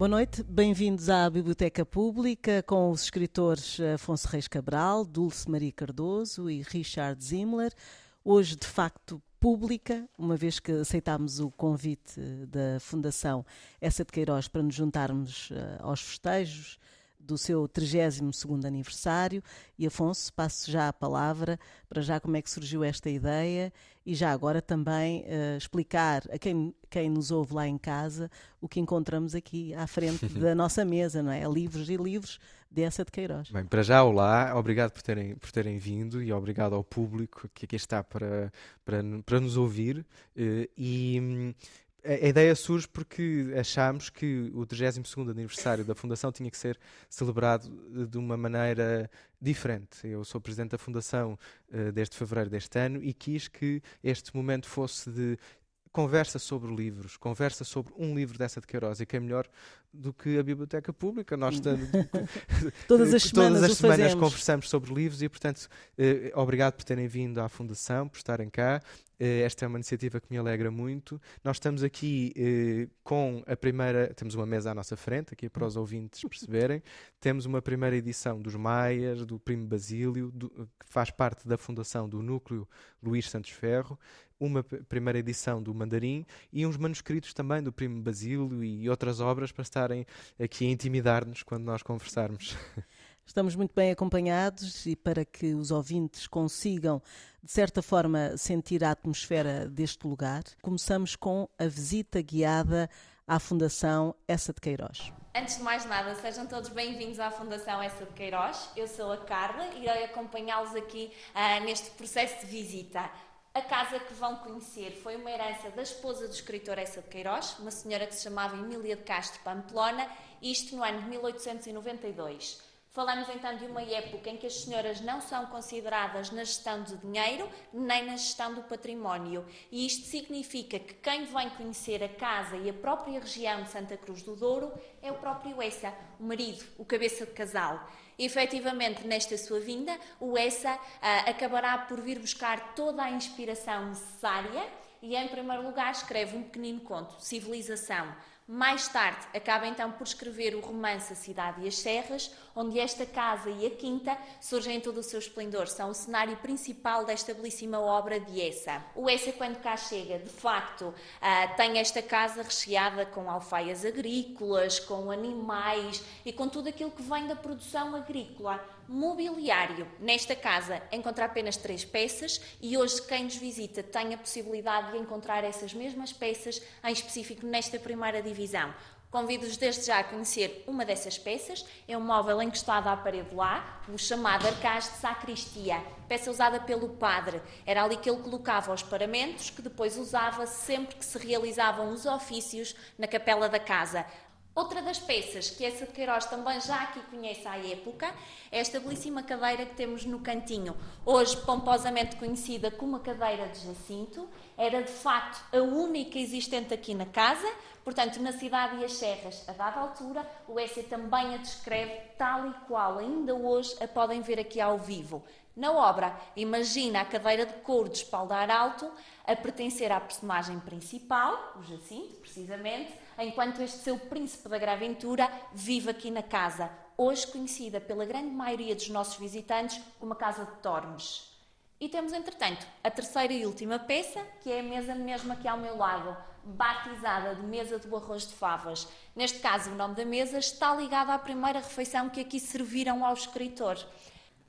Boa noite, bem-vindos à Biblioteca Pública com os escritores Afonso Reis Cabral, Dulce Maria Cardoso e Richard Zimmler. Hoje, de facto, pública, uma vez que aceitámos o convite da Fundação Essa de Queiroz para nos juntarmos eh, aos festejos do seu 32º aniversário. E Afonso, passo já a palavra para já como é que surgiu esta ideia e já agora também uh, explicar a quem, quem nos ouve lá em casa o que encontramos aqui à frente da nossa mesa, não é? Livros e livros dessa de Queiroz. Bem, para já, olá, obrigado por terem, por terem vindo e obrigado ao público que aqui está para, para, para nos ouvir. Uh, e a ideia surge porque achámos que o 32º aniversário da Fundação tinha que ser celebrado de uma maneira diferente. Eu sou presidente da Fundação uh, desde fevereiro deste ano e quis que este momento fosse de conversa sobre livros, conversa sobre um livro dessa de Queiroz, e que é melhor do que a biblioteca pública. Nós todas as semanas, todas as semanas conversamos sobre livros e, portanto, eh, obrigado por terem vindo à Fundação, por estarem cá. Eh, esta é uma iniciativa que me alegra muito. Nós estamos aqui eh, com a primeira, temos uma mesa à nossa frente, aqui para os ouvintes perceberem. Temos uma primeira edição dos Maias, do Primo Basílio, do, que faz parte da fundação do Núcleo Luís Santos Ferro uma primeira edição do Mandarim e uns manuscritos também do Primo Basílio e outras obras para estarem aqui a intimidar-nos quando nós conversarmos. Estamos muito bem acompanhados e para que os ouvintes consigam, de certa forma, sentir a atmosfera deste lugar, começamos com a visita guiada à Fundação Essa de Queiroz. Antes de mais nada, sejam todos bem-vindos à Fundação Essa de Queiroz. Eu sou a Carla e irei acompanhá-los aqui uh, neste processo de visita. A casa que vão conhecer foi uma herança da esposa do escritor Essa de Queiroz, uma senhora que se chamava Emília de Castro Pamplona, isto no ano de 1892. Falamos então de uma época em que as senhoras não são consideradas na gestão do dinheiro nem na gestão do património. E isto significa que quem vem conhecer a casa e a própria região de Santa Cruz do Douro é o próprio Essa, o marido, o cabeça de casal. Efetivamente, nesta sua vinda, o ESA uh, acabará por vir buscar toda a inspiração necessária e, em primeiro lugar, escreve um pequenino conto, Civilização, mais tarde, acaba então por escrever o romance A Cidade e as Serras, onde esta casa e a quinta surgem em todo o seu esplendor, são o cenário principal desta belíssima obra de Essa. O Essa, quando cá chega, de facto, uh, tem esta casa recheada com alfaias agrícolas, com animais e com tudo aquilo que vem da produção agrícola mobiliário. Nesta casa encontra apenas três peças e hoje quem nos visita tem a possibilidade de encontrar essas mesmas peças, em específico nesta primeira divisão. Convido-os desde já a conhecer uma dessas peças. É um móvel encostado à parede lá, o chamado arcaz de sacristia, peça usada pelo padre. Era ali que ele colocava os paramentos, que depois usava sempre que se realizavam os ofícios na capela da casa. Outra das peças que essa de Queiroz também já aqui conhece à época é esta belíssima cadeira que temos no cantinho, hoje pomposamente conhecida como a cadeira de Jacinto. Era de facto a única existente aqui na casa, portanto, na cidade e as serras, a dada altura, o Essia também a descreve tal e qual, ainda hoje a podem ver aqui ao vivo. Na obra, imagina a cadeira de couro de espaldar alto a pertencer à personagem principal, o Jacinto, precisamente, enquanto este seu príncipe da graventura vive aqui na casa, hoje conhecida pela grande maioria dos nossos visitantes como a Casa de Tormes. E temos, entretanto, a terceira e última peça, que é a mesa mesmo aqui ao meu lado, batizada de Mesa do Arroz de Favas. Neste caso, o nome da mesa está ligado à primeira refeição que aqui serviram ao escritor.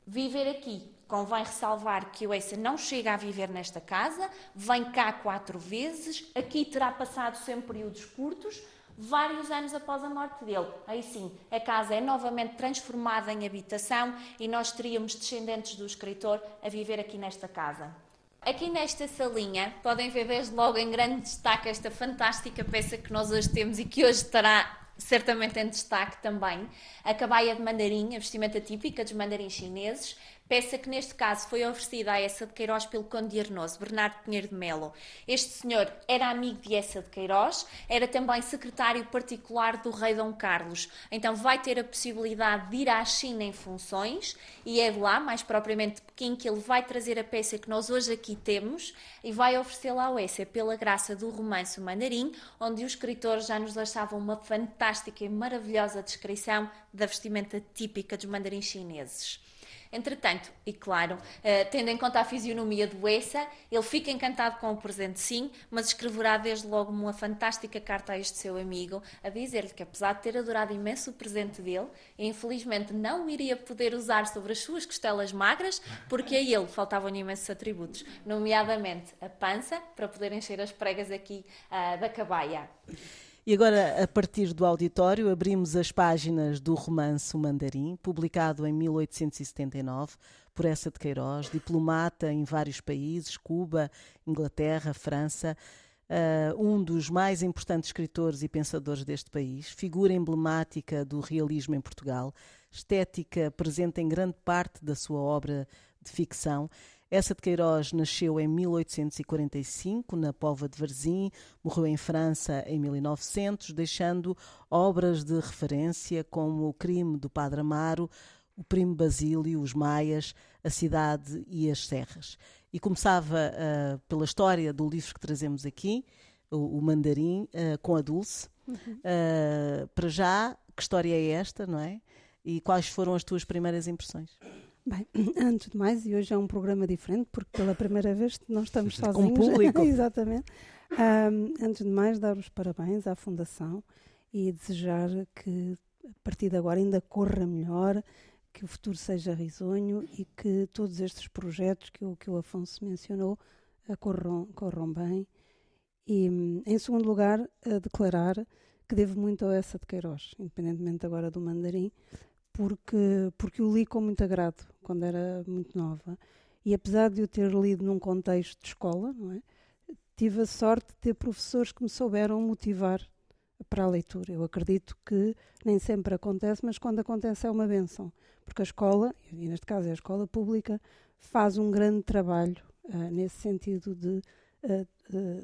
Viver aqui Convém ressalvar que o Eissa não chega a viver nesta casa, vem cá quatro vezes, aqui terá passado sempre períodos curtos, vários anos após a morte dele. Aí sim, a casa é novamente transformada em habitação e nós teríamos descendentes do escritor a viver aqui nesta casa. Aqui nesta salinha podem ver desde logo em grande destaque esta fantástica peça que nós hoje temos e que hoje estará certamente em destaque também, a cabaia de mandarim, a vestimenta típica dos mandarins chineses, peça que neste caso foi oferecida a essa de Queiroz pelo Conde de Arnoso, Bernardo Pinheiro de Melo. Este senhor era amigo de essa de Queiroz, era também secretário particular do rei Dom Carlos, então vai ter a possibilidade de ir à China em funções e é de lá, mais propriamente de Pequim, que ele vai trazer a peça que nós hoje aqui temos e vai oferecê-la ao Essa pela graça do romance o Mandarim, onde os escritores já nos deixavam uma fantástica e maravilhosa descrição da vestimenta típica dos mandarins chineses. Entretanto, e claro, uh, tendo em conta a fisionomia do Essa, ele fica encantado com o presente sim, mas escreverá desde logo uma fantástica carta a este seu amigo, a dizer-lhe que apesar de ter adorado imenso o presente dele, infelizmente não iria poder usar sobre as suas costelas magras, porque a ele faltavam imensos atributos, nomeadamente a pança, para poder encher as pregas aqui uh, da cabaia. E agora, a partir do auditório, abrimos as páginas do romance O Mandarim, publicado em 1879 por essa de Queiroz, diplomata em vários países, Cuba, Inglaterra, França, uh, um dos mais importantes escritores e pensadores deste país, figura emblemática do realismo em Portugal, estética presente em grande parte da sua obra de ficção essa de Queiroz nasceu em 1845, na Pova de Varzim, morreu em França em 1900, deixando obras de referência como O Crime do Padre Amaro, O Primo Basílio, Os Maias, A Cidade e as Serras. E começava uh, pela história do livro que trazemos aqui, o, o Mandarim, uh, com a Dulce. Uhum. Uh, para já, que história é esta, não é? E quais foram as tuas primeiras impressões? Bem, antes de mais, e hoje é um programa diferente, porque pela primeira vez nós estamos sozinhos. Com público. Exatamente. Um, antes de mais, dar os parabéns à Fundação e desejar que a partir de agora ainda corra melhor, que o futuro seja risonho e que todos estes projetos que o, que o Afonso mencionou uh, corram, corram bem. E, em segundo lugar, declarar que devo muito a essa de Queiroz, independentemente agora do mandarim, porque, porque o li com muito agrado quando era muito nova. E apesar de eu ter lido num contexto de escola, não é? tive a sorte de ter professores que me souberam motivar para a leitura. Eu acredito que nem sempre acontece, mas quando acontece é uma benção, porque a escola, e neste caso é a escola pública, faz um grande trabalho uh, nesse sentido de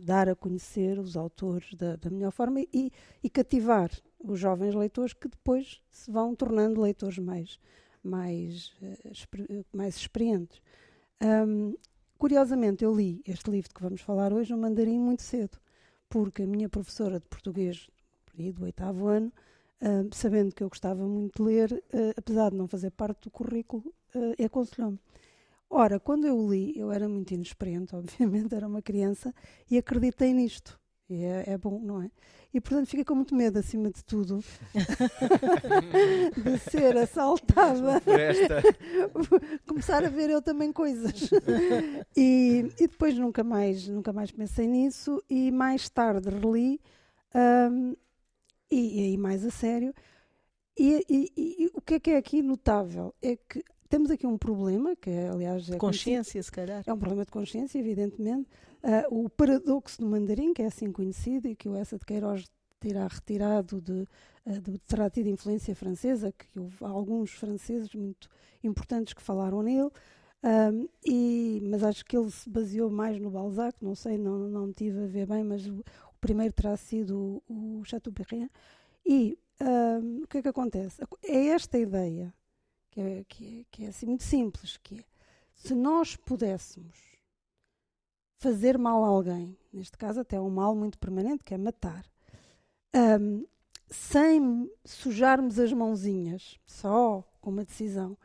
dar a conhecer os autores da, da melhor forma e, e, cativar os jovens leitores que depois se vão tornando leitores mais, mais, uh, mais experientes. Um, curiosamente, eu li este livro que vamos falar hoje no mandarim muito cedo, porque a minha professora de português, do oitavo ano, uh, sabendo que eu gostava muito de ler, uh, apesar de não fazer parte do currículo, uh, aconselhou-me. Ora, quando eu li, eu era muito inexperiente, obviamente, era uma criança, e acreditei nisto. E é, é, bom, não é? E portanto fiquei com muito medo, acima de tudo, de ser assaltada. Começar a ver eu também coisas. e, e depois nunca mais, nunca mais pensei nisso. E mais tarde reli, um, e, aí mais a sério. E, e, e, o que é que é aqui notável? É que temos aqui um problema, que é, aliás é consciência, se calhar. É um problema de consciência, evidentemente. Uh, o paradoxo do mandarim, que é assim conhecido e que o Essa de Queiroz terá retirado de, uh, de, terá tido influência francesa, que houve alguns franceses muito importantes que falaram nele. Um, e, mas acho que ele se baseou mais no Balzac, não sei, não, não tive a ver bem, mas o, o primeiro terá sido o, o Chateaubriand. E um, o que é que acontece? É esta ideia que é, que é, que é assim muito simples, que é, se nós pudéssemos fazer mal a alguém, neste caso até um mal muito permanente, que é matar, um, sem sujarmos as mãozinhas, só com uma decisão,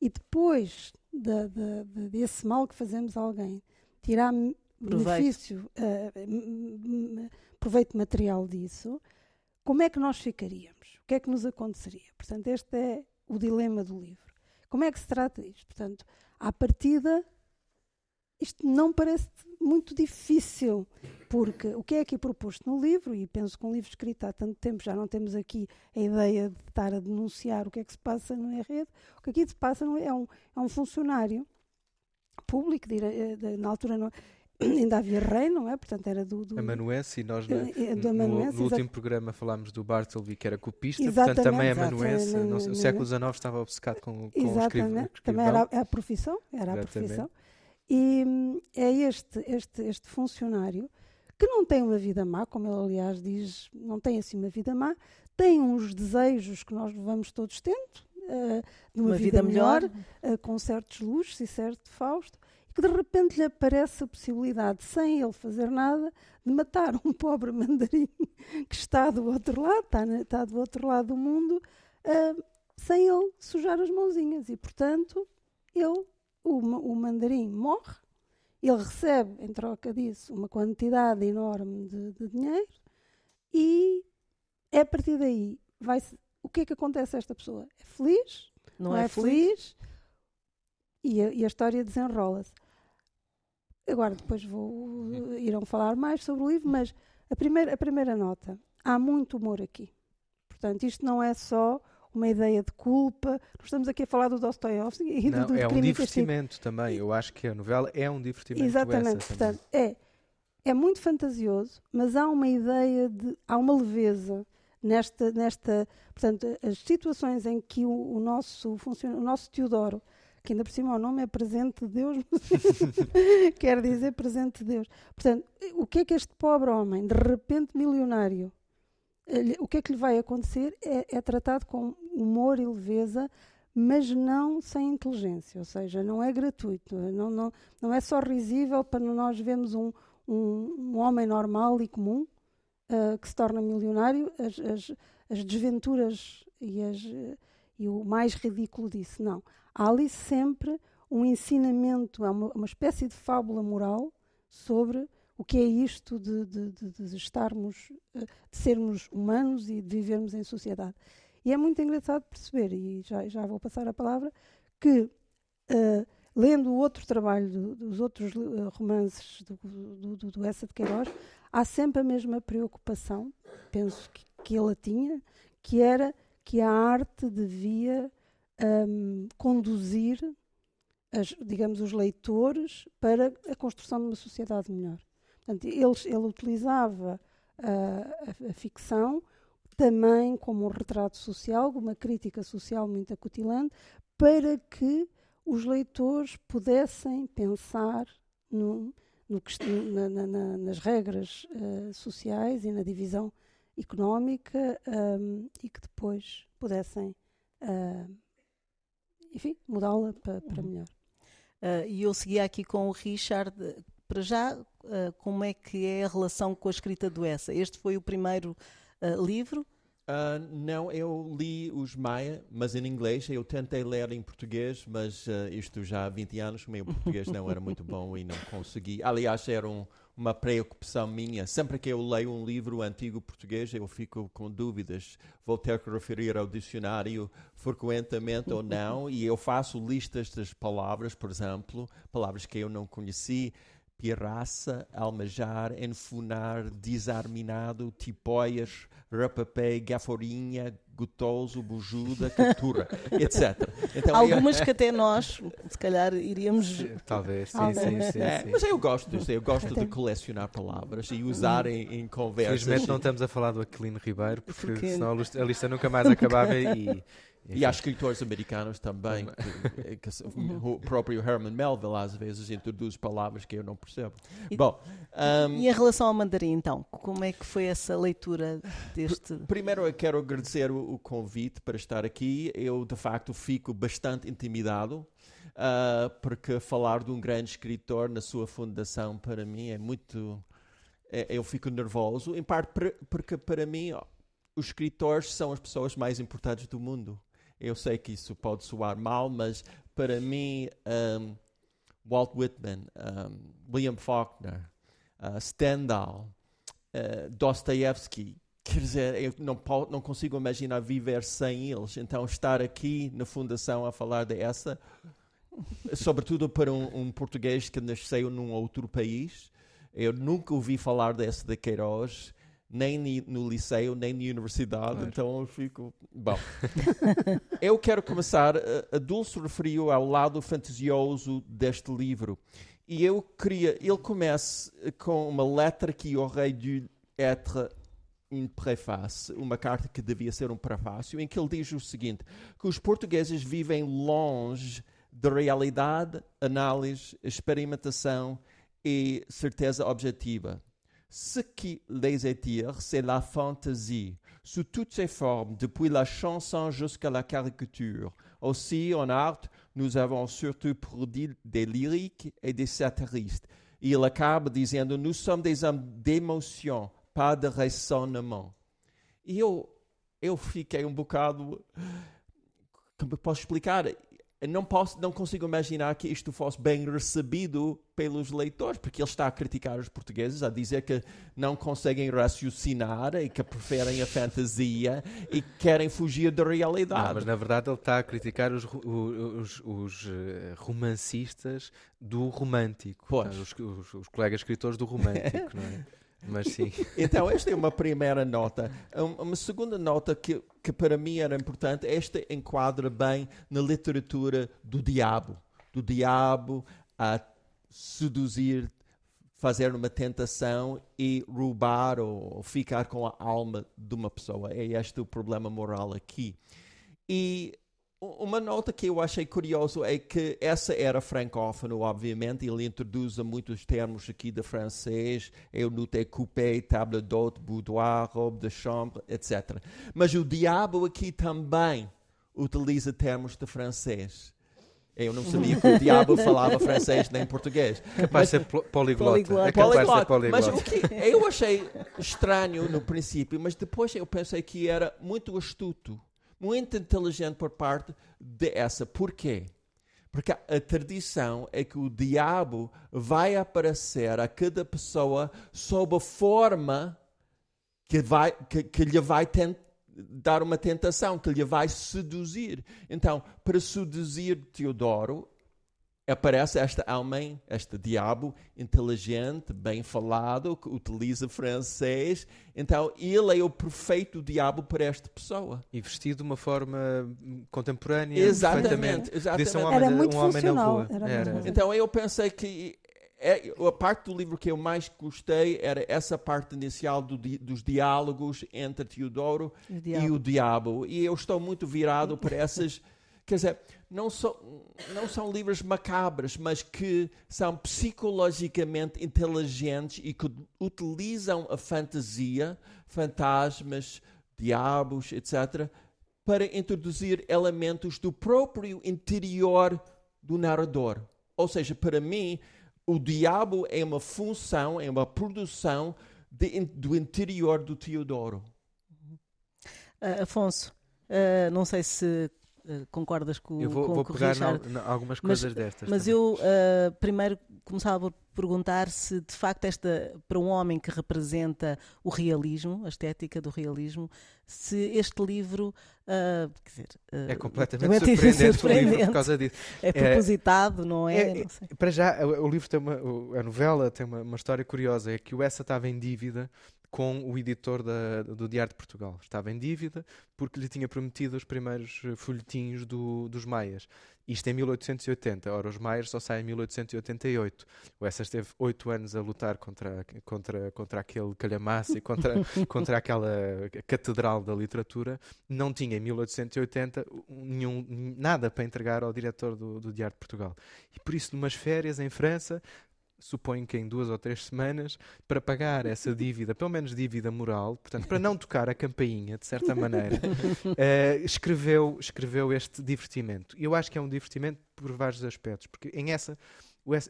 e depois de, de, de, desse mal que fazemos a alguém, tirar benefício, uh, proveito material disso, como é que nós ficaríamos? O que é que nos aconteceria? Portanto, este é o dilema do livro. Como é que se trata isto? Portanto, à partida, isto não parece muito difícil, porque o que é aqui proposto no livro, e penso que um livro escrito há tanto tempo, já não temos aqui a ideia de estar a denunciar o que é que se passa na rede, o que aqui se passa é um, é um funcionário público, na altura não, ainda havia rei, não é? Portanto, era do. do Amanuense, e nós no, eh, do no- Amanuense, no último programa falámos do Bartleby, que era copista, Exatamente, portanto também exato. Amanuense. É, no- no- o no- século XIX estava obcecado com, com o Exatamente, escrivão. também era a, a profissão, era a Exatamente. profissão. E hum, é este, este, este funcionário que não tem uma vida má, como ele aliás diz, não tem assim uma vida má, tem uns desejos que nós vamos todos tendo, eh, de uma, Uma vida melhor. eh, com certos luxos e certo Fausto, que de repente lhe aparece a possibilidade, sem ele fazer nada, de matar um pobre mandarim que está do outro lado, está, está do outro lado do mundo, eh, sem ele sujar as mãozinhas. E, portanto, ele, o, o mandarim morre, ele recebe, em troca disso, uma quantidade enorme de, de dinheiro e é a partir daí, vai o que é que acontece a esta pessoa? É feliz? Não, é, feliz? E a, e a história desenrola-se. Agora, depois vou, irão falar mais sobre o livro, mas a primeira, a primeira nota, há muito humor aqui. Portanto, isto não é só uma ideia de culpa. Nós estamos aqui a falar do Dostoiévski e do, Não, do é um divertimento também. Eu acho que a novela é um divertimento. Exatamente, também. portanto, é, é muito fantasioso, mas há uma ideia de. há uma leveza nesta. nesta portanto, as situações em que o, o nosso o nosso Teodoro, que ainda por cima o nome é presente de Deus, quer dizer presente de Deus. Portanto, o que é que este pobre homem, de repente milionário, o que é que lhe vai acontecer é, é tratado com humor e leveza, mas não sem inteligência, ou seja, não é gratuito, não, não, não é só risível para nós vermos um, um, um homem normal e comum ah, que se torna milionário, as, as, as desventuras e, as, eh, e o mais ridículo disso. Não. Há ali sempre um ensinamento, há uma, uma espécie de fábula moral sobre o que é isto de, de, de, de estarmos, eh, de sermos humanos e de vivermos em sociedade. E é muito engraçado perceber, e já, já vou passar a palavra, que eh, lendo o outro trabalho dos outros eh, romances do, do, do, do Essa de Queiroz, há sempre a mesma preocupação, penso que, que ele a tinha, que era que a arte devia hum, conduzir, as- digamos, os leitores para a construção de uma sociedade melhor. Portanto, eles- ele utilizava ah, a, a ficção também como um retrato social, uma crítica social muito acutilante, para que os leitores pudessem pensar no- no na- na- na- nas regras eh, sociais e na divisão económica ahm, e que depois pudessem, ah, enfim, mudá-la pa- para Uhum. melhor. Ah, e eu seguia aqui com o Richard. Para já, ah, como é que é a relação com a escrita do Essa? Este foi o primeiro ah, livro. Não, eu li os Maia, mas em inglês. Eu tentei ler em português, mas isto já há 20 anos, o meu português não era muito bom e não consegui. Aliás, era um- uma preocupação minha. Sempre que eu leio um livro antigo português, eu fico com dúvidas. Vou ter que referir ao dicionário frequentemente ou não, e eu faço listas das palavras, por exemplo, palavras que eu não conheci. Pirraça, almejar, enfunar, desarminado, tipóias, rapapé, gaforinha, gotoso, bujuda, captura, etc. Então, eu- Algumas que até nós, se calhar, iríamos. Talvez, sim, Algumas. sim, sim. É, sim. mas eu gosto disso, eu gosto de colecionar palavras e usar em, em conversas. Felizmente não estamos a falar do Aquilino Ribeiro, porque, Porque- senão a lista nunca mais acabava e... E há escritores americanos também, que, que se- o próprio Herman Melville às vezes introduz palavras que eu não percebo. E- Bom, ahm, E em relação ao mandarim, então, como é que foi essa leitura deste. Primeiro eu quero agradecer o, o convite para estar aqui. Eu de facto fico bastante intimidado. ah, porque falar de um grande escritor na sua fundação para mim é muito. é- eu fico nervoso, em parte porque para mim os escritores são as pessoas mais importantes do mundo. Eu sei que isso pode soar mal, mas para mim ahm, Walt Whitman, ahm, William Faulkner, ah, Stendhal, ah, Dostoevsky, quer dizer, eu não, não consigo imaginar viver sem eles. Então, estar aqui na Fundação a falar dessa, sobretudo para um, um português que nasceu num outro país, eu nunca ouvi falar dessa de Queiroz, nem no liceu, nem na universidade, Claro. então eu fico. Bom, eu quero começar. A, a Dulce referiu ao lado fantasioso deste livro. E eu queria, ele começa com uma letra que aurait dû être une préface, uma carta que devia ser um prefácio, em que ele diz o seguinte: que os portugueses vivem longe de realidade, análise, experimentação et certeza objective. Ce qui les attire, c'est la fantaisie, sous toutes ses formes, depuis la chanson jusqu'à la caricature. Aussi, en art, nous avons surtout produit des lyriques et des satiristes. Il acaba dizendo: Nous sommes des hommes d'émotion, pas de raisonnement. E eu, eu fiquei um bocado. Como posso explicar? Não posso, não consigo imaginar que isto fosse bem recebido pelos leitores, porque ele está a criticar os portugueses, a dizer que não conseguem raciocinar e que preferem a fantasia e querem fugir da realidade. Não, mas na verdade ele está a criticar os, os, os eh, romancistas do romântico, os, os, colegas escritores do romântico, não é? Mas sim. Então, esta é uma primeira nota. Uma segunda nota que, que para mim era importante, esta enquadra bem na literatura do diabo. Do diabo a seduzir, fazer uma tentação e roubar ou ficar com a alma de uma pessoa. É este o problema moral aqui. E uma nota que eu achei curioso é que essa era francófono, obviamente, ele introduz muitos termos aqui de francês, eu notei coupé, table d'hôte, boudoir, robe de chambre, etc. Mas o diabo aqui também utiliza termos de francês. Eu não sabia que o diabo falava francês nem português. Capaz de ser poliglota. É capaz de ser poliglota. Mas o que eu achei estranho no princípio, mas depois eu pensei que era muito astuto muito inteligente por parte dessa. Porquê? Porque a tradição é que o diabo vai aparecer a cada pessoa sob a forma que, vai, que, que lhe vai dar uma tentação, que lhe vai seduzir. Então, para seduzir Teodoro, aparece esta homem, este diabo inteligente, bem falado, que utiliza francês. Então, ele é o perfeito diabo para esta pessoa. E vestido de uma forma contemporânea. Exatamente. exatamente. Um homem, era muito um funcional. Era era. Então, eu pensei que é, a parte do livro que eu mais gostei era essa parte inicial do, dos diálogos entre Teodoro o e o diabo. E eu estou muito virado para essas Quer dizer, não são, não são livros macabros, mas que são psicologicamente inteligentes e que utilizam a fantasia, fantasmas, diabos, etc., para introduzir elementos do próprio interior do narrador. Ou seja, para mim, o diabo é uma função, é uma produção de, do interior do Teodoro. Uh, Afonso, uh, não sei se Uh, concordas com, eu vou, com vou pegar algumas coisas mas, destas. Mas também. eu uh, primeiro começava por perguntar se de facto esta para um homem que representa o realismo, a estética do realismo, se este livro uh, quer dizer, é completamente surpreendente, surpreendente. por causa disso. É propositado, é, não é? é não para já o, o, livro tem uma a novela tem uma, uma história curiosa é que o Essa estava em dívida com o editor da, do Diário de Portugal. Estava em dívida porque lhe tinha prometido os primeiros eh, folhetinhos do, dos Maias. Isto em 1880. Ora, os Maias só saem em 1888. O Essa esteve oito anos a lutar contra, contra, contra aquele calhamaço e contra, contra aquela catedral da literatura. Não tinha em 1880 nenhum, nada para entregar ao diretor do, do Diário de Portugal. E por isso, numas férias em França, suponho que em duas ou três semanas, para pagar essa dívida, pelo menos dívida moral, portanto, para não tocar a campainha, de certa maneira, uh, escreveu, escreveu este divertimento. E eu acho que é um divertimento por vários aspectos, porque em essa,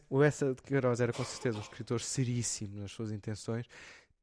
o Essa de Queiroz era com certeza um escritor seríssimo nas suas intenções,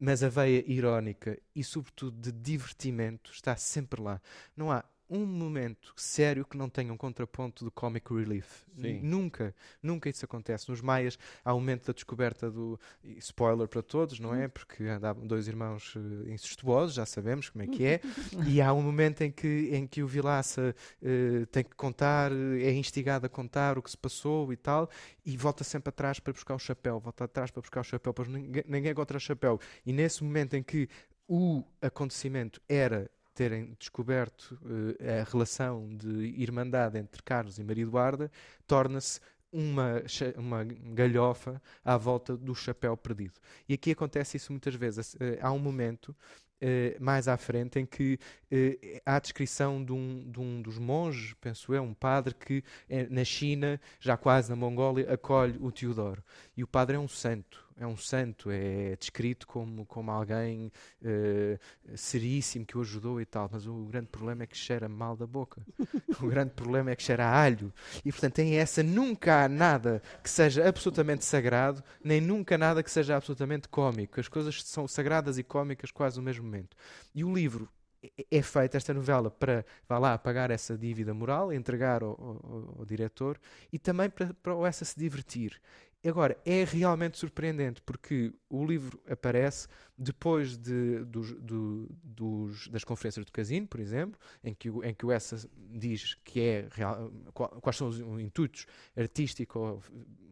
mas a veia irónica e, sobretudo, de divertimento está sempre lá. Não há um momento sério que não tenha um contraponto de comic relief. Nunca, nunca isso acontece. Nos Maias há o momento da descoberta do. Spoiler para todos, não é? Porque andavam dois irmãos uh, incestuosos, já sabemos como é que é. e há um momento em que, em que o Vilaça uh, tem que contar, é instigado a contar o que se passou e tal, e volta sempre atrás para buscar o chapéu, volta atrás para buscar o chapéu, pois ninguém, ninguém encontra o chapéu. E nesse momento em que o acontecimento era terem descoberto uh, a relação de irmandade entre Carlos e Maria Eduarda, torna-se uma, uma galhofa à volta do chapéu perdido. E aqui acontece isso muitas vezes. Eh, há um momento Uh, mais à frente, em que uh, há a descrição de um, de um, dos monges, penso eu, um padre que na China, já quase na Mongólia, acolhe o Teodoro. E o padre é um santo é um santo, é descrito como, como alguém uh, seríssimo que o ajudou e tal, mas o grande problema é que cheira mal da boca. o grande problema é que cheira a alho. E portanto tem essa, nunca há nada que seja absolutamente sagrado, nem nunca nada que seja absolutamente cómico. As coisas são sagradas e cómicas quase no mesmo momento. E o livro é, é feita esta novela para, vá lá, pagar essa dívida moral, entregar ao, ao, ao diretor e também para, para o essa se divertir. Agora, é realmente surpreendente porque o livro aparece depois de, dos, do, dos, das conferências do Casino, por exemplo, em que, em que o Essa diz que é real, quais são os intuitos artístico,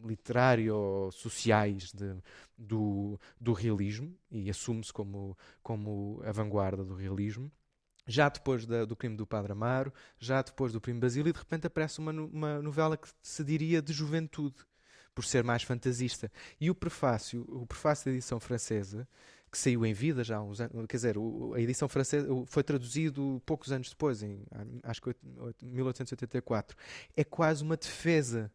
literário ou sociais de, do, do realismo e assume-se como, como a vanguarda do realismo. Já depois da, do crime do Padre Amaro, já depois do Primo Basílio, de repente aparece uma, uma novela que se diria de juventude por ser mais fantasista. E o prefácio, o prefácio da edição francesa, que saiu em vida já há uns anos, quer dizer, a edição francesa foi traduzido poucos anos depois, em acho que 1884, é quase uma defesa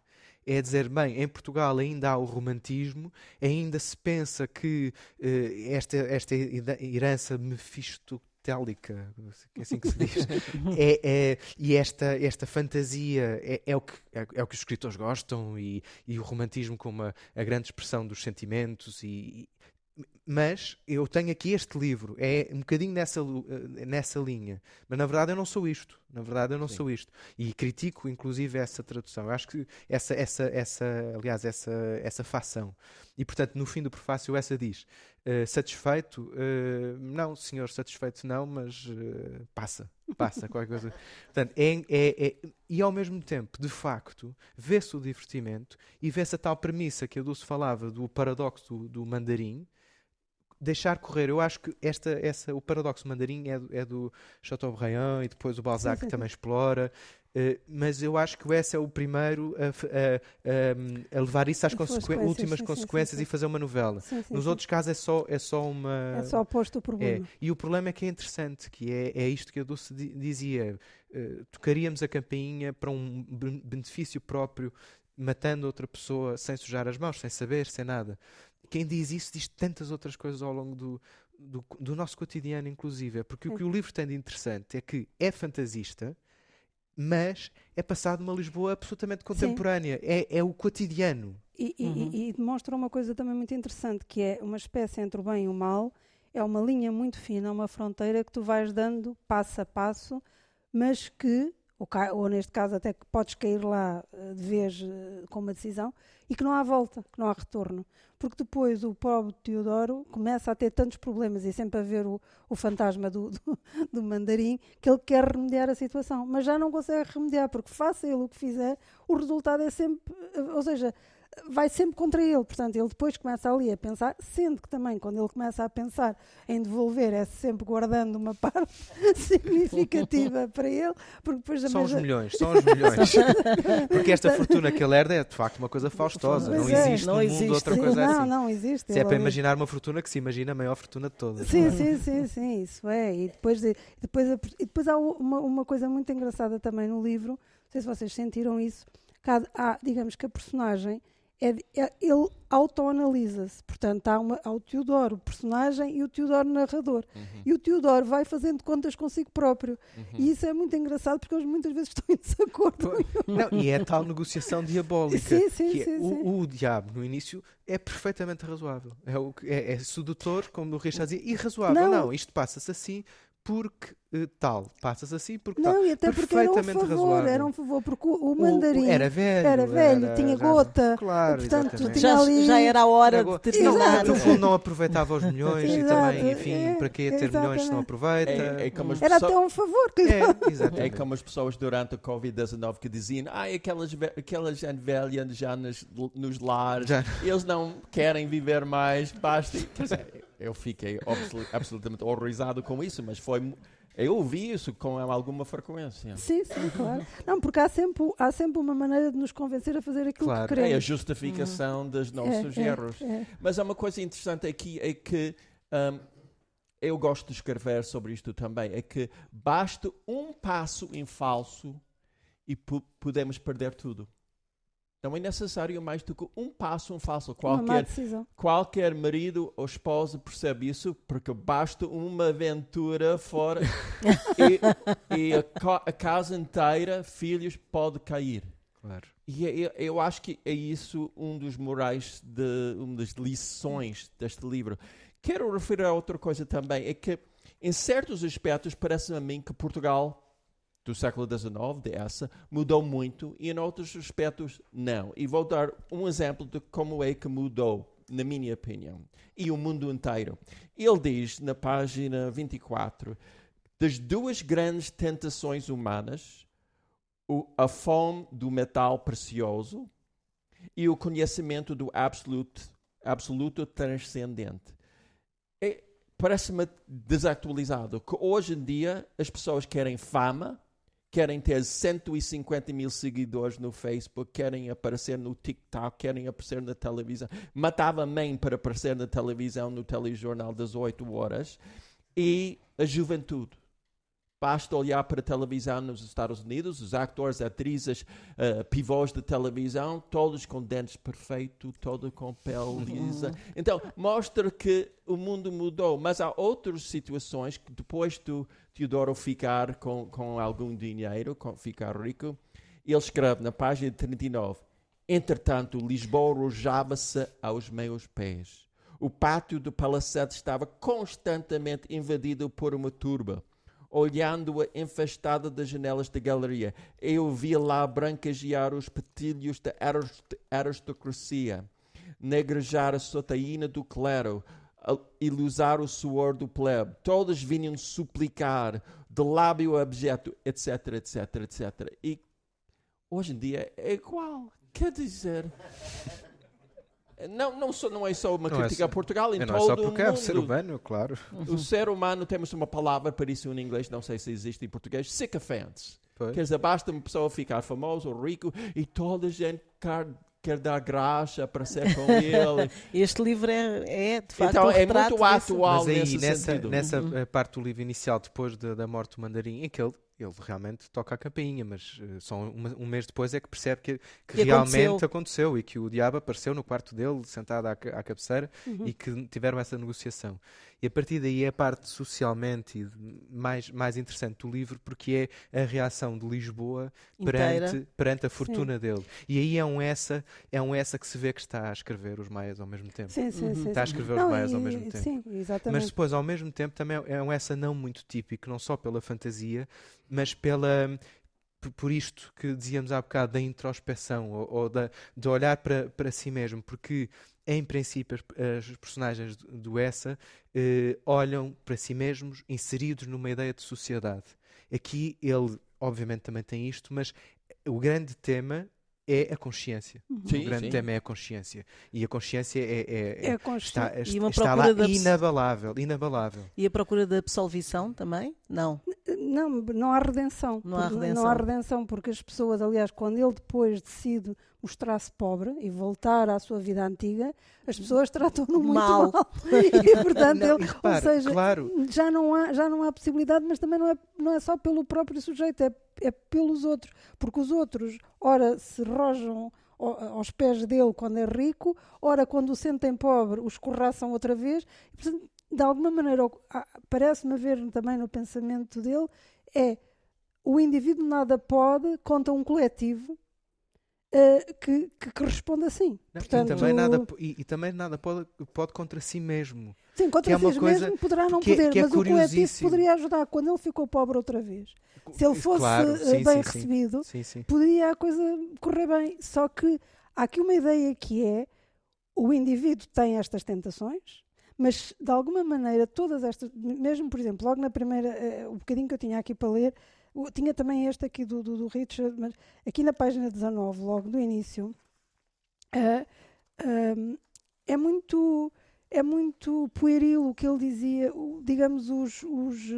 é dizer, bem, em Portugal ainda há o romantismo, ainda se pensa que uh, esta, esta herança mefisto télica, é assim que se diz. é, é, e esta, esta fantasia é, é o que, é, é, o que os escritores gostam e, e o romantismo como a, a grande expressão dos sentimentos e, mas eu tenho aqui este livro, é um bocadinho nessa, eh, nessa linha. Mas na verdade eu não sou isto. Na verdade eu não Sim. sou isto. E critico inclusive essa tradução. Eu acho que essa, essa, essa aliás, essa, essa facção. E portanto, no fim do prefácio, essa diz: uh, satisfeito? Uh, não, senhor, satisfeito não, mas uh, passa, passa, qualquer coisa. Portanto, é, é, é, e ao mesmo tempo, de facto, vê-se o divertimento e vê-se a tal premissa que a Dulce falava do paradoxo do, do mandarim deixar correr. Eu acho que esta, essa, o paradoxo mandarim é do, é do Chateaubriand e depois o Balzac sim, sim, também explora. Uh, mas eu acho que esse é o primeiro a, a, a, a levar isso às consequ... últimas sim, consequências e fazer uma novela. Nos outros casos é só, é só uma. É só posto o problema. É. E o problema é que é interessante, que é, é isto que a Dulce dizia. Uh, tocaríamos a campainha para um benefício próprio, matando outra pessoa sem sujar as mãos, sem saber, sem nada quem diz isso diz tantas outras coisas ao longo do, do, do nosso cotidiano, inclusive. Porque o que o livro tem de interessante é que é fantasista, mas é passado numa Lisboa absolutamente contemporânea. É, é o cotidiano. E, uhum. e, e, demonstra uma coisa também muito interessante, que é uma espécie entre o bem e o mal. É uma linha muito fina, uma fronteira que tu vais dando passo a passo, mas que, ou, ou neste caso até que podes cair lá eh, de vez eh, com uma decisão, e que não há volta, que não há retorno. Porque depois o pobre Teodoro começa a ter tantos problemas e sempre a ver o, o fantasma do, do, do, mandarim que ele quer remediar a situação, mas já não consegue remediar, porque faça ele o que fizer, o resultado é sempre, ou seja, vai sempre contra ele. Portanto, ele depois começa ali a pensar, sendo que também quando ele começa a pensar em devolver, é sempre guardando uma parte significativa para ele. Porque depois são os milhões, são os milhões. porque esta fortuna que ele herda é de facto uma coisa faustosa. Não é, existe não no existe. mundo outra coisa não, assim. Não, não existe. Se é para imaginar uma fortuna que se imagina a maior fortuna de todas. Sim, sim, sim, sim, isso é. E depois, depois, e depois há uma, uma coisa muito engraçada também no livro, não sei se vocês sentiram isso, há, digamos que a personagem é, é, ele autoanalisa-se. Portanto, há, uma, há o Teodoro, o personagem, e o Teodoro, narrador. Uhum. E o Teodoro vai fazendo contas consigo próprio. Uhum. E isso é muito engraçado porque eles muitas vezes estão em desacordo. Não, e é tal negociação diabólica. Sim, sim, que é sim, é. O, o, diabo, no início, é perfeitamente razoável. É, o, é, é sedutor, como o Richard dizia, e razoável. Não, não isto passa-se assim porque uh, tal, passas assim porque não, tal. e até porque era um favor, razoável. era um favor, porque o, o mandarim o, era velho, era velho era, tinha gota, claro, portanto tinha já, ali... já era a hora de terminar. Não, no fundo não aproveitava os milhões e também, enfim, é, para que ter exatamente. milhões se não aproveita? É, é como era até um favor que é, é como as pessoas durante a Covid-19 que diziam, ah, aquelas, aquelas gente velha já nos, nos lares, já. eles não querem viver mais, basta. Eu fiquei absolutamente horrorizado com isso, mas foi eu ouvi isso com alguma frequência. Sim, sim, claro. Não, porque há sempre, há sempre uma maneira de nos convencer a fazer aquilo claro. que queremos. É a justificação uhum. dos nossos é, é erros. É, é. Mas há uma coisa interessante aqui é que um, eu gosto de escrever sobre isto também, é que basta um passo em falso e podemos perder tudo. Não é necessário mais do que um passo, um falso. Qualquer, qualquer marido ou esposa percebe isso, porque basta uma aventura fora e, e a, a, casa inteira, filhos, pode cair. Claro. E eu, é, é, eu acho que é isso um dos morais, de, uma das lições deste livro. Quero referir a outra coisa também, é que em certos aspectos parece a mim que Portugal do século XIX, dessa, mudou muito e em outros aspectos não. E vou dar um exemplo de como é que mudou, na minha opinião, e o mundo inteiro. Ele diz na página 24: das duas grandes tentações humanas, o, a fome do metal precioso e o conhecimento do absoluto, absoluto transcendente. É, Parece-me desatualizado que hoje em dia as pessoas querem fama, querem ter 150 mil seguidores no Facebook, querem aparecer no TikTok, querem aparecer na televisão. Matava a mãe para aparecer na televisão, no telejornal das 8 horas. E a juventude. Basta olhar para a televisão nos Estados Unidos, os atores, atrizes, uh, pivôs de televisão, todos com dentes perfeitos, todos com pele lisa. Então, mostra que o mundo mudou. Mas há outras situações que depois do Teodoro ficar com, com algum dinheiro, com, ficar rico, ele escreve na página 39, Entretanto, Lisboa rojava-se aos meus pés. O pátio do palacete estava constantemente invadido por uma turba olhando-a enfastada das janelas da galeria. Eu via lá brancagear os petilhos da aristocracia, negrejar a sotaína do clero, e usar o suor do plebe. Todos vinham suplicar de lábio abjeto, etc, etc, etc. E hoje em dia é igual. Quer dizer, não, não, só, não é só uma não é crítica é, a Portugal, em é, todo é só porque é o ser humano, claro. O ser humano, temos uma palavra para isso em inglês, não sei se existe em português, sycophants. Pois. Quer dizer, basta uma pessoa ficar famosa ou rico e toda a gente quer, quer dar graça para ser com ele. este livro é, é de facto então, um é muito atual Mas aí, nesse nessa, sentido. nessa uhum. parte do livro inicial, depois de, da morte do mandarim, em que ele ele realmente toca a campainha, mas uh, só um, um, mês depois é que percebe que, que realmente aconteceu. aconteceu. e que o diabo apareceu no quarto dele, sentado à, à cabeceira, uhum. e que tiveram essa negociação. E a partir daí é a parte socialmente mais, mais interessante do livro, porque é a reação de Lisboa perante, perante a fortuna sim. dele. E aí é um, essa, é um essa que se vê que está a escrever os maias ao mesmo tempo. Sim, sim, uhum. Está a escrever não, os maias e, ao mesmo tempo. Sim, exatamente. Mas depois, ao mesmo tempo, também é um essa não muito típico, não só pela fantasia, mas pela por isto que dizíamos há bocado da introspeção ou, ou da, de olhar para, para si mesmo, porque em princípio as, as personagens do Essa eh, olham para si mesmos inseridos numa ideia de sociedade. Aqui ele obviamente também tem isto, mas o grande tema é a consciência. Uhum. Sim, o grande sim. tema é a consciência. E a consciência é, é, é está, está, está lá inabalável, inabalável. E a procura da absolvição também? Não. Não, não há redenção. Não há redenção. Não há redenção porque as pessoas, aliás, quando ele depois decide mostrar-se pobre e voltar à sua vida antiga, as pessoas tratam-no muito mal. mal. e portanto, não, ele, repara, ou seja, claro. já, não há, já não há possibilidade, mas também não é, não é só pelo próprio sujeito, é, é pelos outros. Porque os outros, ora, se rojam aos pés dele quando é rico, ora, quando o sentem pobre, os corraçam outra vez. E, portanto, de alguma maneira, parece-me haver também no pensamento dele, é o indivíduo nada pode contra um coletivo uh, que, que, corresponde assim. Não, Portanto, e, também nada, e, e, também nada pode, pode contra si mesmo. Sim, contra é si mesmo poderá não que, poder, que é mas o coletivo poderia ajudar quando ele ficou pobre outra vez. Se ele fosse claro, eh, sim, bem sim, recebido, sim, poderia a coisa correr bem. Só que há aqui uma ideia que é o indivíduo tem estas tentações, mas de alguma maneira todas estas, mesmo por exemplo, logo na primeira, uh, o bocadinho que eu tinha aqui para ler, uh, tinha também este aqui do, do, do, Richard, mas aqui na página 19, logo do início, uh, é muito é muito pueril o que ele dizia, digamos, os, os,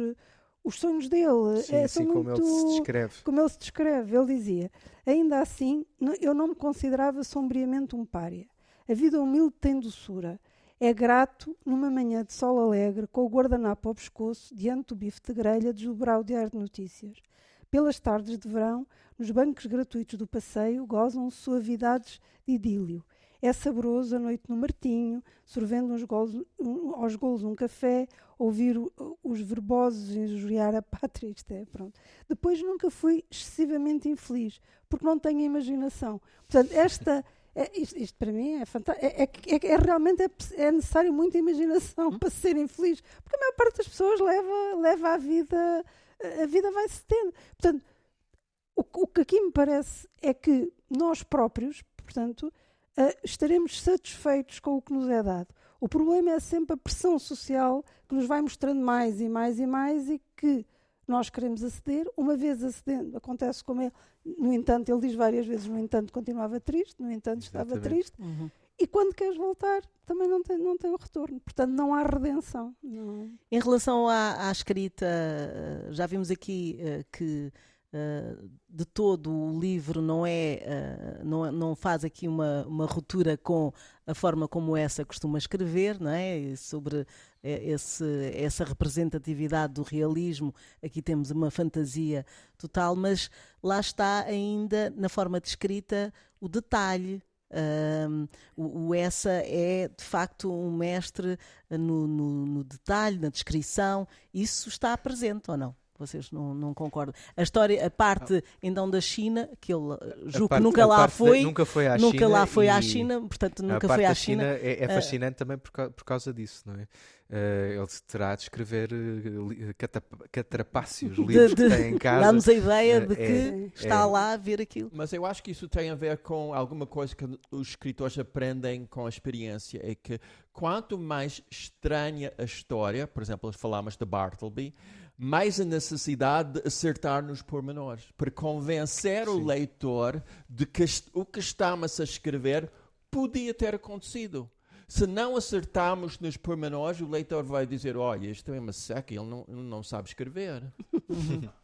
os sonhos dele. Sim, é, sim como muito, ele se descreve. Como ele se descreve. Ele dizia: Ainda assim, eu não me considerava sombriamente um pária. A vida humilde tem doçura. É grato, numa manhã de sol alegre, com o guardanapo ao pescoço, diante do bife de grelha, desdobrar o diário de notícias. Pelas tardes de verão, nos bancos gratuitos do passeio, gozam suavidades de idílio. É saboroso a noite no Martinho, sorvendo golos, um, aos golos um café, ouvir o, os verbosos injuriar a pátria. Isto é, pronto. Depois nunca fui excessivamente infeliz, porque não tenho imaginação. Portanto, esta é, isto, isto, para mim é fantástico. É, é, é, é realmente é, é, necessário muita imaginação para serem felizes. Porque a maior parte das pessoas leva, leva a vida, a vida vai se tendo. Portanto, o, o que aqui me parece é que nós próprios, portanto, uh, estaremos satisfeitos com o que nos é dado. O problema é sempre a pressão social que nos vai mostrando mais e mais e mais e que nós queremos aceder, uma vez acedendo, acontece como ele, no entanto, ele diz várias vezes, no entanto, continuava triste, no entanto, estava Exatamente. triste, Uhum. e quando queres voltar, também não tem, não tem o retorno. Portanto, não há redenção. Não. Em relação à, à escrita, eh, já vimos aqui eh, que eh, de todo o livro não é eh, não, não faz aqui uma, uma ruptura com a forma como essa costuma escrever, não é? Sobre eh, esse, essa representatividade do realismo, aqui temos uma fantasia total, mas lá está ainda na forma de o detalhe. Um, o, o Essa é de facto um mestre no, no, no detalhe, na descrição. Isso está presente ou não? Vocês não, não concordam? A história, a parte então da China, que ele eh, julgo que nunca a lá da- foi, nunca foi à nunca China lá foi à China, portanto a nunca parte foi à da China. é, é Ah, fascinante também por, por causa disso, não é? Eh, ele terá de escrever eh, catap- catrapácios, livros de- que tem em casa. Dá-nos a ideia de que é, está é. lá a ver aquilo. Mas eu acho que isso tem a ver com alguma coisa que os escritores aprendem com a experiência. É que quanto mais estranha a história, por exemplo, falámos de Bartleby, mais a necessidade de acertar nos pormenores. Para convencer o Sim. leitor de que o que estamos a escrever podia ter acontecido. Se não acertarmos nos pormenores, o leitor vai dizer: Olha, isto é uma seca, ele não, ele não sabe escrever.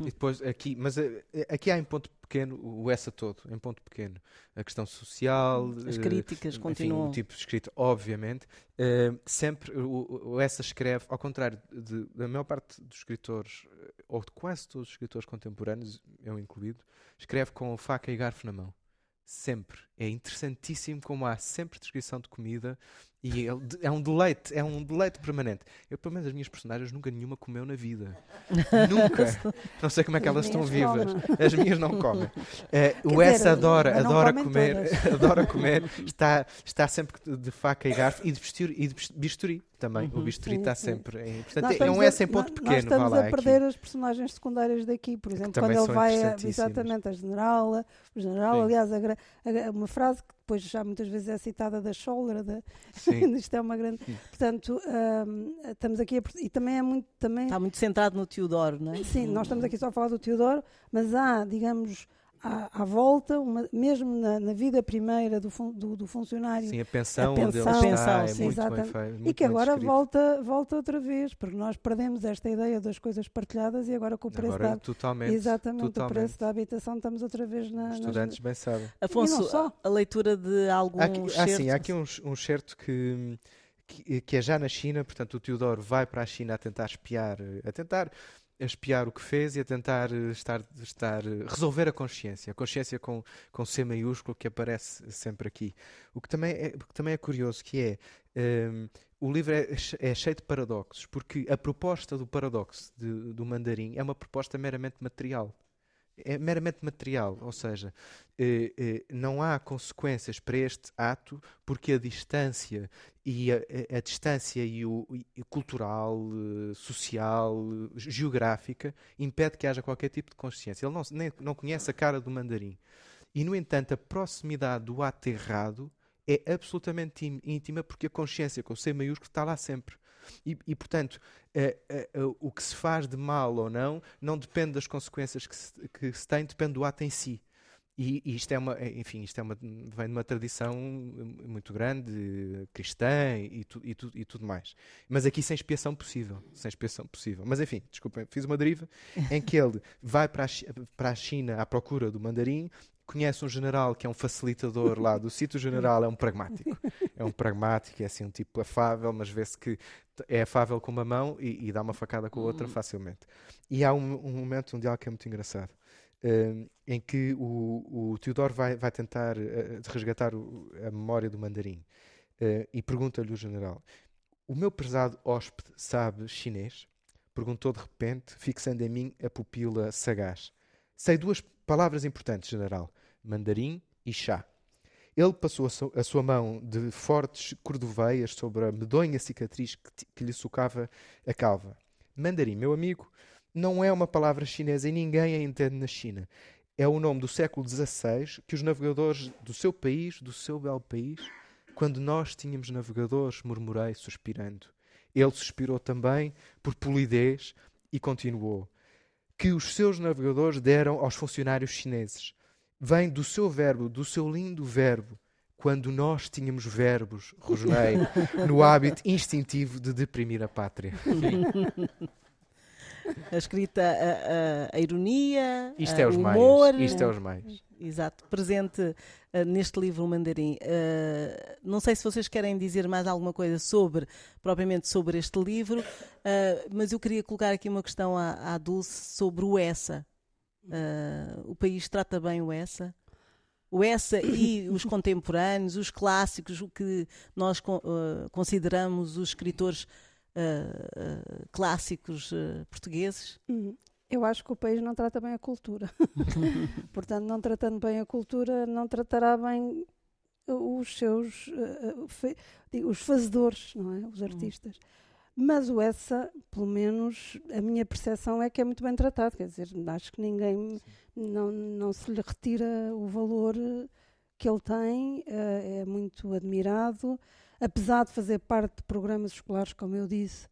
E depois aqui, mas eh, aqui há em ponto pequeno o essa todo, em ponto pequeno. A questão social, As eh, críticas enfim, continuam. o tipo de escrito, obviamente. Eh, sempre o, o essa escreve, ao contrário de- da maior parte dos escritores, eh, ou de quase todos os escritores contemporâneos, eu incluído, escreve com faca e garfo na mão. Sempre. É interessantíssimo como há sempre descrição de comida e é um deleite, é um deleite permanente. Eu, pelo menos, as minhas personagens nunca nenhuma comeu na vida. nunca. Não sei como é que As elas estão vivas. As minhas não comem. Eh, o S adora, adora comer, adora comer, está, está sempre de- faca e garfo e de bisturi, e de bis- bisturi também. Uhum. O bisturi está sempre em. Nós Portanto, é um S em ponto pequeno. Nós estamos a perder as personagens secundárias daqui, por exemplo, quando ele vai a, exatamente a general, o general, aliás, a a- uma frase que depois já muitas vezes é citada da Scholler, da, isto é uma grande. Sim. Portanto, hum, estamos aqui a, e também é muito também Está muito centrado no Teodoro, não é? Sim, nós estamos aqui só a falar do Teodoro, mas há, digamos, à, à volta, uma- mesmo na, na vida primeira do, fun- do, do funcionário, Sim, a pensão, A onde ele pensão, está é sim, muito bem exatamente. feito. e muito que bem agora descrito. volta, volta outra vez, porque nós perdemos esta ideia das coisas partilhadas e agora com o preço Agora, da totalmente. Exatamente, totalmente. o preço da habitação estamos outra vez na, Os nas- estudantes bem sabem. Afonso, só. a, a leitura de algum aqui, ah, sim, há aqui um, um certo que, que, que é já na China, portanto o Teodoro vai para a China a tentar espiar, a tentar espiar o que fez e a tentar eh, estar, estar eh, resolver a consciência, a consciência com, com C maiúsculo que aparece sempre aqui. O que também é, que também é curioso que é ehm, o livro é, é cheio de paradoxos, porque a proposta do paradoxo de- do mandarim é uma proposta meramente material. É meramente material, ou seja, eh, eh, não há consequências para este ato porque a distância e a, a- distância e o, e cultural, eh, social, geográfica impede que haja qualquer tipo de consciência. Ele não, nem, não conhece a cara do mandarim. E, no entanto, a proximidade do ato errado é absolutamente íntima porque a consciência com C maiúsculo está lá sempre. E, e, portanto, eh, eh, eh, o que se faz de mal ou não não depende das consequências que se, que se tem, depende do ato em si. E, e, isto é uma, enfim, isto é uma, vem de uma tradição muito grande, cristã e, tu, e, tu, e tudo mais. Mas aqui sem expiação possível, sem expiação possível. Mas enfim, desculpem, fiz uma deriva em que ele vai para a, para a China à procura do mandarim, conhece um general que é um facilitador lá do sítio, o general é um pragmático. É um pragmático, é assim um tipo afável, mas vê-se que é afável com uma mão e, e, dá uma facada com a outra uhum. facilmente. E há um, um momento, um diálogo que é muito engraçado uh, em que o, o Teodoro vai, vai tentar uh, resgatar o, a memória do mandarim uh, e pergunta-lhe o general: O meu prezado hóspede sabe chinês? Perguntou de repente, fixando em mim a pupila sagaz. Sei duas palavras importantes, general: mandarim e chá. Ele passou a, so, a, sua mão de fortes cordoveias sobre a medonha cicatriz que, que lhe socava a calva. Mandarim, meu amigo, não é uma palavra chinesa e ninguém a entende na China. É o nome do século XVI que os navegadores do seu país, do seu belo país, quando nós tínhamos navegadores, murmurei, suspirando. Ele suspirou também por polidez e continuou. Que os seus navegadores deram aos funcionários chineses. Vem do seu verbo, do seu lindo verbo, quando nós tínhamos verbos, rosnei, no hábito instintivo de deprimir a pátria. a escrita, a, a, a ironia, Isto é o humor. Mais. Isto é os mais. Exato, presente uh, neste livro o Mandarim. Uh, não sei se vocês querem dizer mais alguma coisa sobre, propriamente sobre este livro, uh, mas eu queria colocar aqui uma questão à, à Dulce sobre o ESSA. o país trata bem o ESSA? O ESSA e os contemporâneos, os clássicos, o que nós consideramos os escritores uh, clássicos uh, portugueses? Uhum. Eu acho que o país não trata bem a cultura. Portanto, não tratando bem a cultura, não tratará bem os seus os fazedores, não é? Os artistas. Uhum. Mas o essa, pelo menos, a minha percepção é que é muito bem tratado. Quer dizer, acho que ninguém não, não se lhe retira o valor que ele tem, é muito admirado apesar de fazer parte de programas escolares, como eu disse,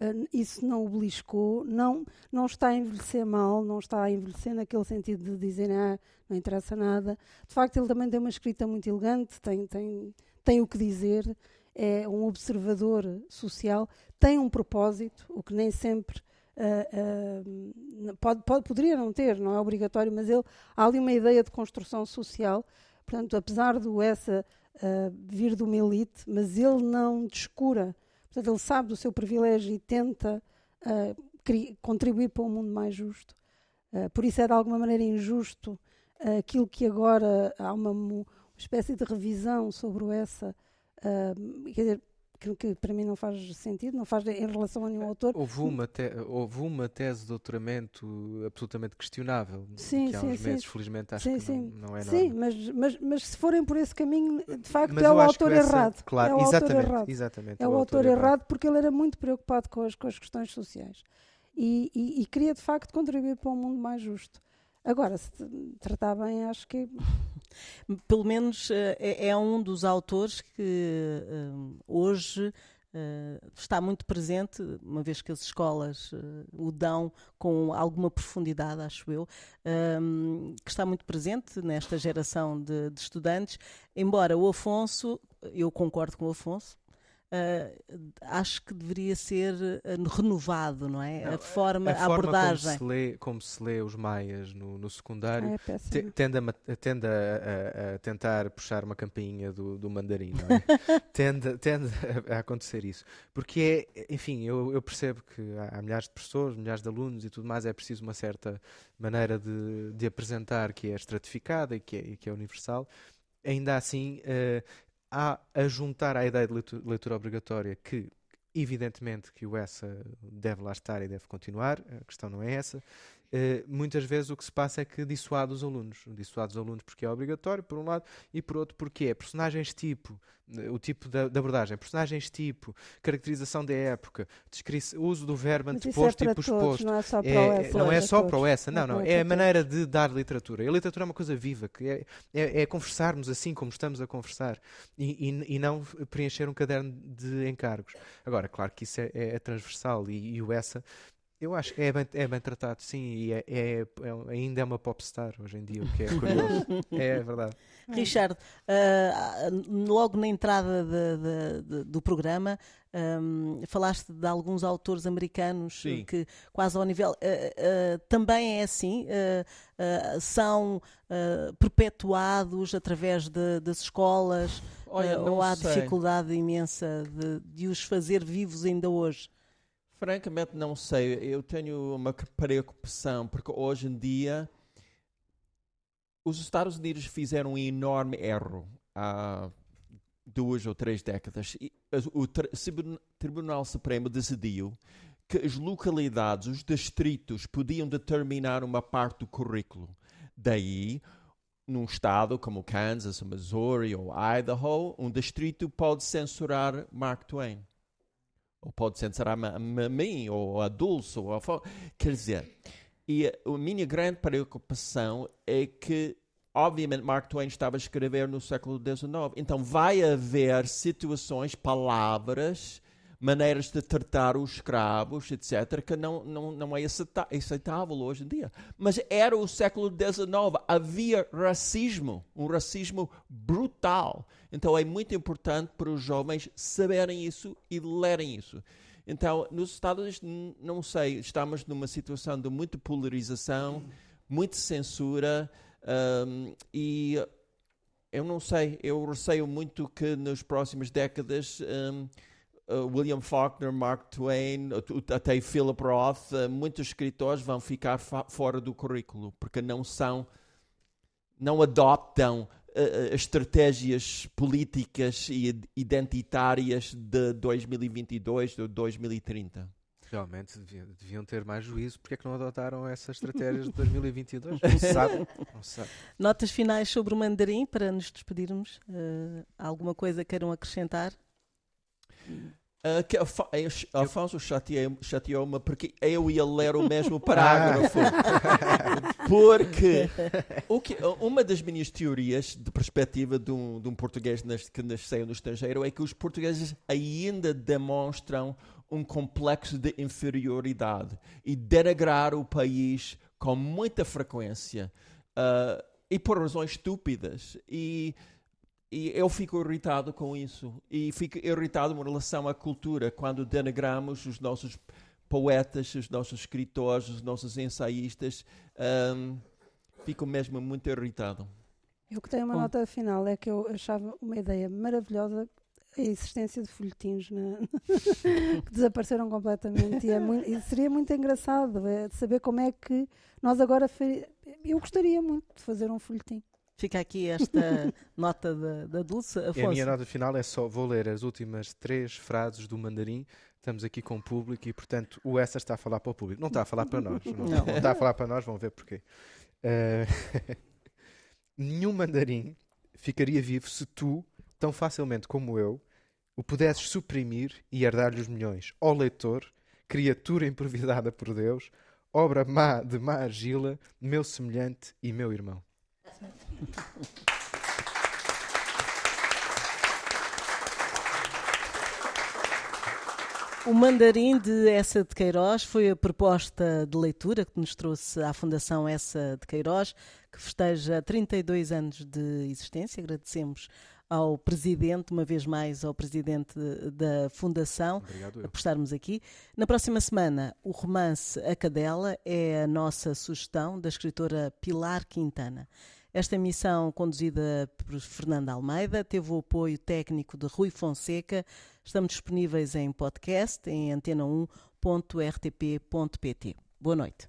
uh, isso não o beliscou, não, não está a envelhecer mal, não está a envelhecer naquele sentido de dizer ah, não interessa nada. De facto, ele também tem uma escrita muito elegante, tem, tem, tem o que dizer, é um observador social, tem um propósito, o que nem sempre uh, uh, pode, pode, poderia não ter, não é obrigatório, mas ele, há ali uma ideia de construção social. Portanto, apesar do essa uh, vir de uma elite, mas ele não descura. Portanto, ele sabe do seu privilégio e tenta uh, contribuir para um mundo mais justo. Uh, por isso é de alguma maneira injusto aquilo que agora há uma, uma, espécie de revisão sobre essa. quer dizer, que, que, para mim não faz sentido, não faz em relação a nenhum é, autor. Houve uma, te, houve uma tese de doutoramento absolutamente questionável, sim, que há sim, uns sim. meses, felizmente acho sim, que sim. Não, não é Sim, norma. mas, mas, mas se forem por esse caminho, de facto mas é o autor essa, errado. Claro, é o exatamente, autor errado. exatamente. É o, autor, autor errado porque ele era muito preocupado com as, com as questões sociais. E, e, e, queria de facto contribuir para um mundo mais justo. Agora, se tratar bem, acho que. Pelo menos é, é um dos autores que hoje Uh, está muito presente, uma vez que as escolas uh, o dão com alguma profundidade, acho eu, que está muito presente nesta geração de, de, estudantes, embora o Afonso, eu concordo com o Afonso, Uh, acho que deveria ser uh, renovado, não é? Não, a forma, a, a abordagem. Como se, lê, como se lê os maias no, no secundário é tende, a, tende a, a, tentar puxar uma campainha do, do mandarim, não é? tende, tende a, acontecer isso. Porque é, enfim, eu, eu percebo que há, há, milhares de professores, milhares de alunos e tudo mais, é preciso uma certa maneira de, de apresentar que é estratificada e que é, e que é universal ainda assim, uh, há a juntar à ideia de leitura, obrigatória que evidentemente que o essa deve lá estar e deve continuar, a questão não é essa, Uh, muitas vezes o que se passa é que dissuade os alunos. Dissuade os alunos porque é obrigatório, por um lado, e por outro porque é personagens tipo, eh, o tipo de, de abordagem, personagens tipo, caracterização da época, uso do verbo é anteposto é e posposto. Não é só para o essa. Não é só para o essa, não, não. É, é a maneira de dar literatura. E a literatura é uma coisa viva, que é, é, é conversarmos assim como estamos a conversar e, e, e, não preencher um caderno de encargos. Agora, claro que isso é, é transversal e, e o essa Eu acho que é bem, é bem tratado, sim, e é, é, é, ainda é uma popstar hoje em dia, o que é curioso. é verdade. Richard, uh, logo na entrada de, de, de, do programa, um, falaste de alguns autores americanos Sim. que quase ao nível. Uh, uh, também é assim? são perpetuados através de, das escolas? Olha, ou há sei. dificuldade imensa de, de os fazer vivos ainda hoje? Francamente, não sei. Eu tenho uma preocupação, porque hoje em dia os Estados Unidos fizeram um enorme erro há duas ou três décadas. O Tribunal Supremo decidiu que as localidades, os distritos, podiam determinar uma parte do currículo. Daí, num estado como Kansas, Missouri ou Idaho, um distrito pode censurar Mark Twain ou pode censurar a, mim, ou a Dulce, ou a Quer dizer, e a minha grande preocupação é que, obviamente, Mark Twain estava a escrever no século XIX. Então, vai haver situações, palavras, maneiras de tratar os escravos, etc., que não, não, não é aceitável hoje em dia. Mas era o século XIX, havia racismo, um racismo brutal. Então é muito importante para os jovens saberem isso e lerem isso. Então, nos Estados Unidos, não sei, estamos numa situação de muita polarização, muita censura, um, e eu não sei, eu receio muito que nas próximas décadas. Um, uh, William Faulkner, Mark Twain, até Philip Roth, uh, muitos escritores vão ficar fora do currículo porque não são, não adoptam uh, estratégias políticas e identitárias de 2022 ou 2030. Realmente deviam, deviam, ter mais juízo. Porque é que não adotaram essas estratégias de 2022? Não se sabe. Não se sabe. Notas finais sobre o mandarim para nos despedirmos? Uh, alguma coisa queiram acrescentar? Uh, que Afonso chateou-me porque eu ia ler o mesmo parágrafo. porque o que, uma das minhas teorias de perspectiva de um, de um português que nasceu no estrangeiro é que os portugueses ainda demonstram um complexo de inferioridade e denegrar o país com muita frequência uh, e por razões estúpidas. E e eu fico irritado com isso. E fico irritado em relação à cultura, quando denigramos os nossos poetas, os nossos escritores, os nossos ensaístas. Um, fico mesmo muito irritado. Eu que tenho uma Bom. nota final é que eu achava uma ideia maravilhosa a existência de folhetins na... que desapareceram completamente e, é muito, e, seria muito engraçado é, saber como é que nós agora eu gostaria muito de fazer um folhetim Fica aqui esta nota da, da Dulce. Afonso. a minha nota final é só, vou ler as últimas três frases do mandarim. Estamos aqui com o público e, portanto, o essa está a falar para o público. Não está a falar para nós. Não, não. não está a falar para nós, vão ver porquê. Uh, nenhum mandarim ficaria vivo se tu, tão facilmente como eu, o pudesses suprimir e herdar-lhe os milhões. Ó leitor, criatura improvisada por Deus, obra má de má argila, meu semelhante e meu irmão. O Mandarim de Essa de Queiroz foi a proposta de leitura que nos trouxe à Fundação Essa de Queiroz, que festeja 32 anos de existência. Agradecemos ao Presidente, uma vez mais ao Presidente da Fundação, por estarmos aqui. Na próxima semana, o romance A Cadela é a nossa sugestão da escritora Pilar Quintana. Esta missão, conduzida por Fernanda Almeida, teve o apoio técnico de Rui Fonseca. Estamos disponíveis em podcast em antena1.rtp.pt. Boa noite.